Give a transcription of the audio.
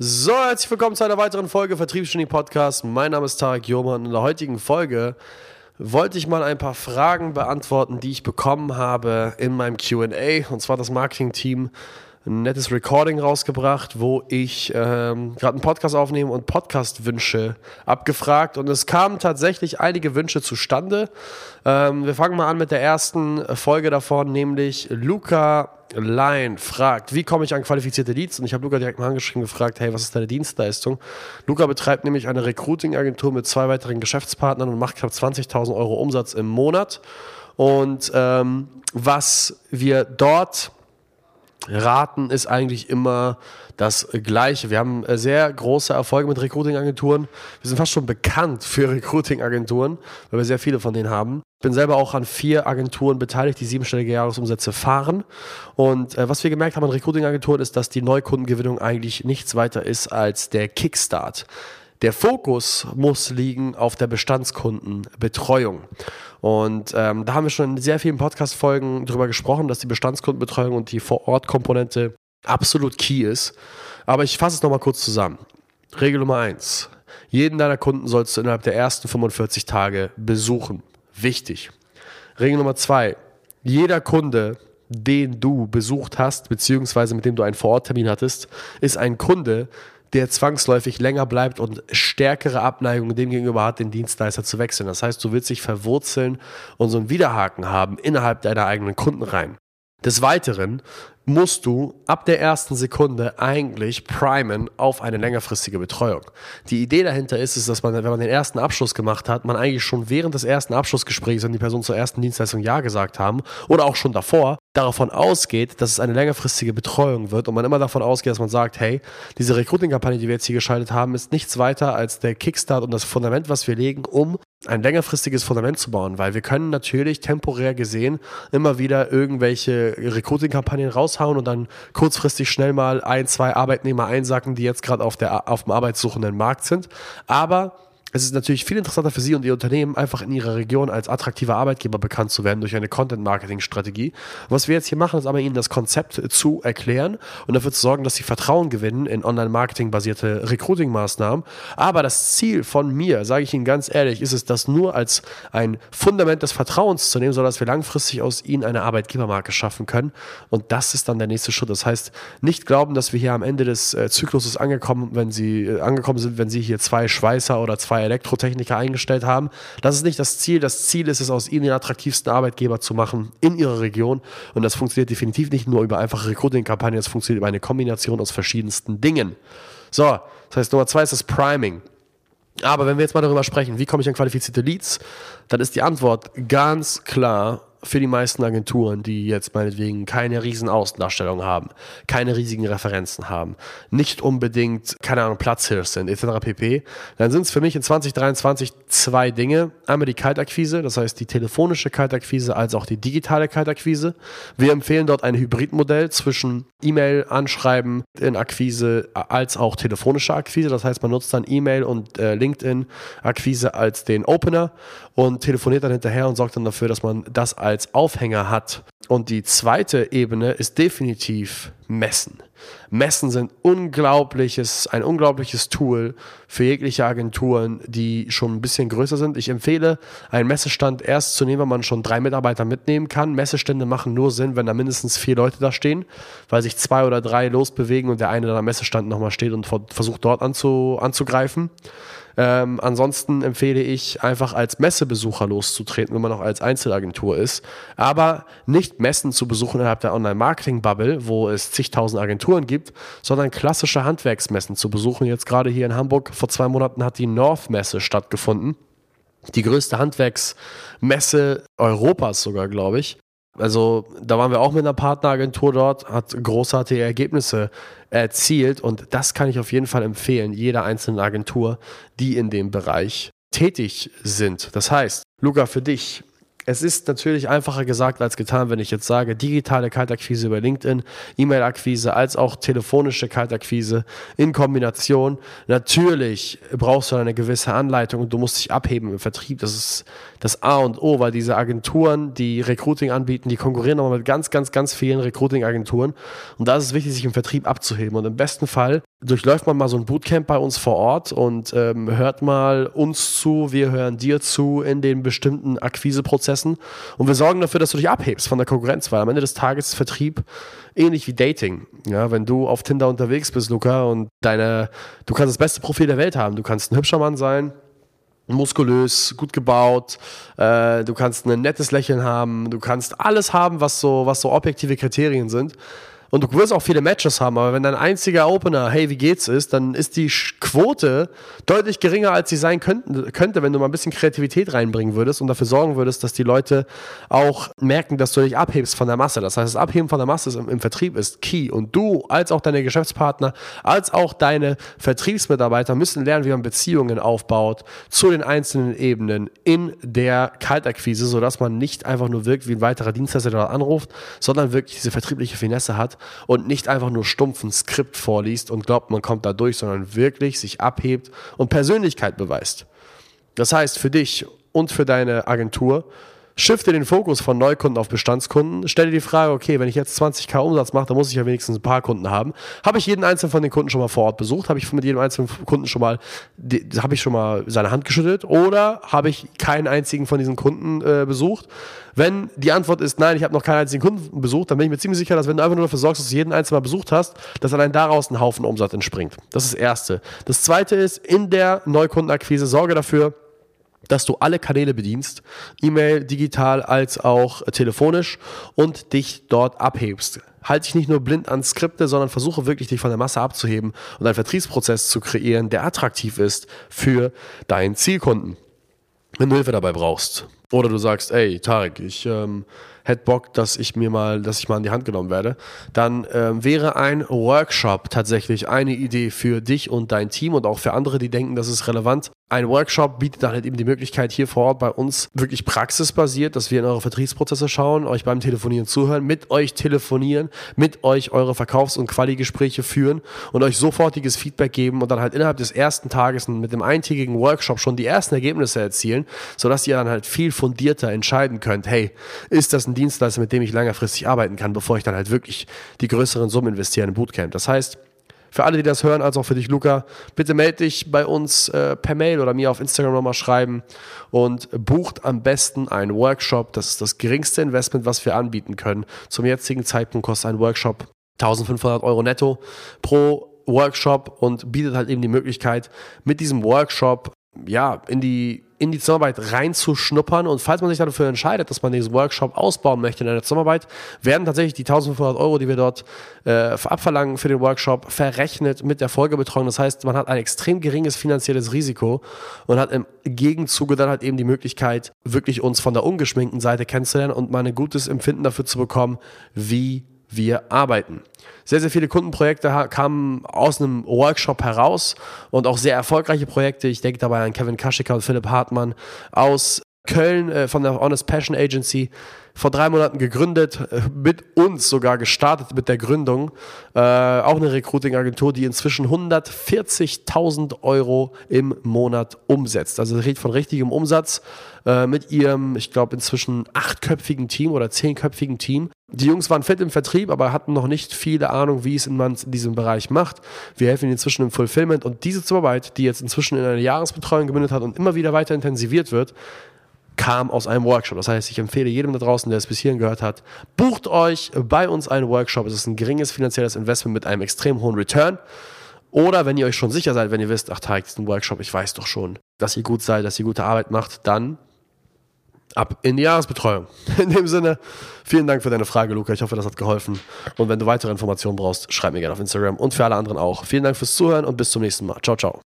So, herzlich willkommen zu einer weiteren Folge Vertriebsgenie Podcast. Mein Name ist Tarek Joman. In der heutigen Folge wollte ich mal ein paar Fragen beantworten, die ich bekommen habe in meinem QA. Und zwar das Marketing-Team ein nettes Recording rausgebracht, wo ich ähm, gerade einen Podcast aufnehme und Podcast-Wünsche abgefragt. Und es kamen tatsächlich einige Wünsche zustande. Ähm, wir fangen mal an mit der ersten Folge davon, nämlich Luca Line fragt, wie komme ich an qualifizierte Leads? Und ich habe Luca direkt mal angeschrieben gefragt, hey, was ist deine Dienstleistung? Luca betreibt nämlich eine Recruiting-Agentur mit zwei weiteren Geschäftspartnern und macht knapp 20.000 Euro Umsatz im Monat. Und ähm, was wir dort raten, ist eigentlich immer das Gleiche. Wir haben äh, sehr große Erfolge mit Recruiting-Agenturen. Wir sind fast schon bekannt für Recruiting-Agenturen, weil wir sehr viele von denen haben. Ich bin selber auch an vier Agenturen beteiligt, die siebenstellige Jahresumsätze fahren. Und äh, was wir gemerkt haben an Recruiting-Agenturen ist, dass die Neukundengewinnung eigentlich nichts weiter ist als der Kickstart. Der Fokus muss liegen auf der Bestandskundenbetreuung. Und ähm, da haben wir schon in sehr vielen Podcast-Folgen darüber gesprochen, dass die Bestandskundenbetreuung und die Vor-Ort-Komponente absolut key ist. Aber ich fasse es nochmal kurz zusammen. Regel Nummer eins: Jeden deiner Kunden sollst du innerhalb der ersten 45 Tage besuchen. Wichtig. Regel Nummer zwei: Jeder Kunde, den du besucht hast, beziehungsweise mit dem du einen Vororttermin hattest, ist ein Kunde, der zwangsläufig länger bleibt und stärkere Abneigung dem gegenüber hat, den Dienstleister zu wechseln. Das heißt, du willst dich verwurzeln und so einen Widerhaken haben innerhalb deiner eigenen Kunden rein. Des Weiteren musst du ab der ersten Sekunde eigentlich primen auf eine längerfristige Betreuung. Die Idee dahinter ist es, dass man, wenn man den ersten Abschluss gemacht hat, man eigentlich schon während des ersten Abschlussgesprächs, wenn die Person zur ersten Dienstleistung Ja gesagt haben oder auch schon davor, davon ausgeht, dass es eine längerfristige Betreuung wird und man immer davon ausgeht, dass man sagt, hey, diese Recruiting-Kampagne, die wir jetzt hier geschaltet haben, ist nichts weiter als der Kickstart und das Fundament, was wir legen, um ein längerfristiges Fundament zu bauen, weil wir können natürlich temporär gesehen immer wieder irgendwelche Recruiting-Kampagnen raushauen und dann kurzfristig schnell mal ein, zwei Arbeitnehmer einsacken, die jetzt gerade auf, auf dem arbeitssuchenden Markt sind. Aber es ist natürlich viel interessanter für Sie und Ihr Unternehmen, einfach in Ihrer Region als attraktiver Arbeitgeber bekannt zu werden durch eine Content-Marketing-Strategie. Was wir jetzt hier machen, ist aber Ihnen das Konzept zu erklären und dafür zu sorgen, dass Sie Vertrauen gewinnen in Online-Marketing-basierte Recruiting-Maßnahmen. Aber das Ziel von mir, sage ich Ihnen ganz ehrlich, ist es, das nur als ein Fundament des Vertrauens zu nehmen, sodass wir langfristig aus Ihnen eine Arbeitgebermarke schaffen können. Und das ist dann der nächste Schritt. Das heißt, nicht glauben, dass wir hier am Ende des äh, Zykluses angekommen, wenn Sie äh, angekommen sind, wenn Sie hier zwei Schweißer oder zwei Elektrotechniker eingestellt haben. Das ist nicht das Ziel. Das Ziel ist es, aus ihnen den attraktivsten Arbeitgeber zu machen in ihrer Region. Und das funktioniert definitiv nicht nur über einfache Recruiting-Kampagnen, das funktioniert über eine Kombination aus verschiedensten Dingen. So, das heißt, Nummer zwei ist das Priming. Aber wenn wir jetzt mal darüber sprechen, wie komme ich an qualifizierte Leads, dann ist die Antwort ganz klar für die meisten Agenturen, die jetzt meinetwegen keine riesen Außendarstellung haben, keine riesigen Referenzen haben, nicht unbedingt, keine Ahnung, Platzhirsch sind, etc. pp., dann sind es für mich in 2023 zwei Dinge. Einmal die Kaltakquise, das heißt die telefonische Kaltakquise als auch die digitale Kaltakquise. Wir empfehlen dort ein Hybridmodell zwischen E-Mail, Anschreiben in Akquise als auch telefonische Akquise. Das heißt, man nutzt dann E-Mail und äh, LinkedIn-Akquise als den Opener und telefoniert dann hinterher und sorgt dann dafür, dass man das als Aufhänger hat. Und die zweite Ebene ist definitiv Messen. Messen sind unglaubliches, ein unglaubliches Tool für jegliche Agenturen, die schon ein bisschen größer sind. Ich empfehle, einen Messestand erst zu nehmen, wenn man schon drei Mitarbeiter mitnehmen kann. Messestände machen nur Sinn, wenn da mindestens vier Leute da stehen, weil sich zwei oder drei losbewegen und der eine dann am Messestand nochmal steht und versucht dort anzu, anzugreifen. Ähm, ansonsten empfehle ich einfach als Messebesucher loszutreten, wenn man noch als Einzelagentur ist. Aber nicht Messen zu besuchen innerhalb der Online-Marketing-Bubble, wo es zigtausend Agenturen gibt, sondern klassische Handwerksmessen zu besuchen. Jetzt gerade hier in Hamburg vor zwei Monaten hat die North-Messe stattgefunden. Die größte Handwerksmesse Europas sogar, glaube ich. Also da waren wir auch mit einer Partneragentur dort, hat großartige Ergebnisse erzielt und das kann ich auf jeden Fall empfehlen, jeder einzelnen Agentur, die in dem Bereich tätig sind. Das heißt, Luca, für dich, es ist natürlich einfacher gesagt als getan, wenn ich jetzt sage, digitale Kaltakquise über LinkedIn, E-Mail-Akquise als auch telefonische Kaltakquise in Kombination. Natürlich brauchst du eine gewisse Anleitung und du musst dich abheben im Vertrieb. Das ist das A und O, weil diese Agenturen, die Recruiting anbieten, die konkurrieren nochmal mit ganz, ganz, ganz vielen Recruiting-Agenturen. Und da ist es wichtig, sich im Vertrieb abzuheben. Und im besten Fall durchläuft man mal so ein Bootcamp bei uns vor Ort und ähm, hört mal uns zu, wir hören dir zu in den bestimmten Akquiseprozessen und wir sorgen dafür, dass du dich abhebst von der Konkurrenz, weil am Ende des Tages Vertrieb ähnlich wie Dating. Ja, wenn du auf Tinder unterwegs bist, Luca, und deine, du kannst das beste Profil der Welt haben, du kannst ein hübscher Mann sein, muskulös, gut gebaut, äh, du kannst ein nettes Lächeln haben, du kannst alles haben, was so, was so objektive Kriterien sind. Und du wirst auch viele Matches haben, aber wenn dein einziger Opener, hey, wie geht's ist, dann ist die Quote deutlich geringer, als sie sein könnte, könnte, wenn du mal ein bisschen Kreativität reinbringen würdest und dafür sorgen würdest, dass die Leute auch merken, dass du dich abhebst von der Masse. Das heißt, das Abheben von der Masse im, im Vertrieb ist key. Und du, als auch deine Geschäftspartner, als auch deine Vertriebsmitarbeiter müssen lernen, wie man Beziehungen aufbaut zu den einzelnen Ebenen in der Kaltakquise, sodass man nicht einfach nur wirkt wie ein weiterer Dienstleister, der anruft, sondern wirklich diese vertriebliche Finesse hat und nicht einfach nur stumpf ein Skript vorliest und glaubt, man kommt da durch, sondern wirklich sich abhebt und Persönlichkeit beweist. Das heißt, für dich und für deine Agentur Shifte den Fokus von Neukunden auf Bestandskunden. Stell dir die Frage, okay, wenn ich jetzt 20k Umsatz mache, dann muss ich ja wenigstens ein paar Kunden haben. Habe ich jeden einzelnen von den Kunden schon mal vor Ort besucht? Habe ich mit jedem einzelnen Kunden schon mal, habe ich schon mal seine Hand geschüttelt? Oder habe ich keinen einzigen von diesen Kunden äh, besucht? Wenn die Antwort ist, nein, ich habe noch keinen einzigen Kunden besucht, dann bin ich mir ziemlich sicher, dass wenn du einfach nur dafür sorgst, dass du jeden einzelnen mal besucht hast, dass allein daraus ein Haufen Umsatz entspringt. Das ist das Erste. Das Zweite ist, in der Neukundenakquise sorge dafür, dass du alle Kanäle bedienst, E-Mail, digital als auch telefonisch und dich dort abhebst. Halte dich nicht nur blind an Skripte, sondern versuche wirklich dich von der Masse abzuheben und einen Vertriebsprozess zu kreieren, der attraktiv ist für deinen Zielkunden. Wenn du Hilfe dabei brauchst oder du sagst, ey Tarek, ich ähm, hätte Bock, dass ich mir mal, dass ich mal in die Hand genommen werde, dann ähm, wäre ein Workshop tatsächlich eine Idee für dich und dein Team und auch für andere, die denken, das ist relevant. Ein Workshop bietet dann halt eben die Möglichkeit, hier vor Ort bei uns wirklich praxisbasiert, dass wir in eure Vertriebsprozesse schauen, euch beim Telefonieren zuhören, mit euch telefonieren, mit euch eure Verkaufs- und Quali-Gespräche führen und euch sofortiges Feedback geben und dann halt innerhalb des ersten Tages mit dem eintägigen Workshop schon die ersten Ergebnisse erzielen, sodass ihr dann halt viel fundierter entscheiden könnt, hey, ist das ein Dienstleister, mit dem ich längerfristig arbeiten kann, bevor ich dann halt wirklich die größeren Summen investiere in Bootcamp. Das heißt, für alle, die das hören, als auch für dich, Luca, bitte melde dich bei uns äh, per Mail oder mir auf Instagram nochmal schreiben und bucht am besten einen Workshop. Das ist das geringste Investment, was wir anbieten können. Zum jetzigen Zeitpunkt kostet ein Workshop 1500 Euro netto pro Workshop und bietet halt eben die Möglichkeit, mit diesem Workshop ja, in die in die Zusammenarbeit reinzuschnuppern. Und falls man sich dafür entscheidet, dass man diesen Workshop ausbauen möchte in einer Zusammenarbeit, werden tatsächlich die 1500 Euro, die wir dort äh, abverlangen für den Workshop, verrechnet mit der Folgebetreuung. Das heißt, man hat ein extrem geringes finanzielles Risiko und hat im Gegenzuge dann halt eben die Möglichkeit, wirklich uns von der ungeschminkten Seite kennenzulernen und mal ein gutes Empfinden dafür zu bekommen, wie wir arbeiten. Sehr, sehr viele Kundenprojekte kamen aus einem Workshop heraus und auch sehr erfolgreiche Projekte. Ich denke dabei an Kevin Kaschiker und Philipp Hartmann aus Köln äh, von der Honest Passion Agency vor drei Monaten gegründet, äh, mit uns sogar gestartet mit der Gründung. Äh, auch eine Recruiting-Agentur, die inzwischen 140.000 Euro im Monat umsetzt. Also redet von richtigem Umsatz äh, mit ihrem, ich glaube, inzwischen achtköpfigen Team oder zehnköpfigen Team. Die Jungs waren fit im Vertrieb, aber hatten noch nicht viele Ahnung, wie es man in diesem Bereich macht. Wir helfen ihnen inzwischen im Fulfillment und diese Zuarbeit, die jetzt inzwischen in eine Jahresbetreuung gemündet hat und immer wieder weiter intensiviert wird, kam aus einem Workshop. Das heißt, ich empfehle jedem da draußen, der es bis hierhin gehört hat, bucht euch bei uns einen Workshop. Es ist ein geringes finanzielles Investment mit einem extrem hohen Return. Oder wenn ihr euch schon sicher seid, wenn ihr wisst, ach, Tarek, ist ein Workshop, ich weiß doch schon, dass ihr gut seid, dass ihr gute Arbeit macht, dann ab in die Jahresbetreuung. In dem Sinne, vielen Dank für deine Frage, Luca. Ich hoffe, das hat geholfen. Und wenn du weitere Informationen brauchst, schreib mir gerne auf Instagram und für alle anderen auch. Vielen Dank fürs Zuhören und bis zum nächsten Mal. Ciao, ciao.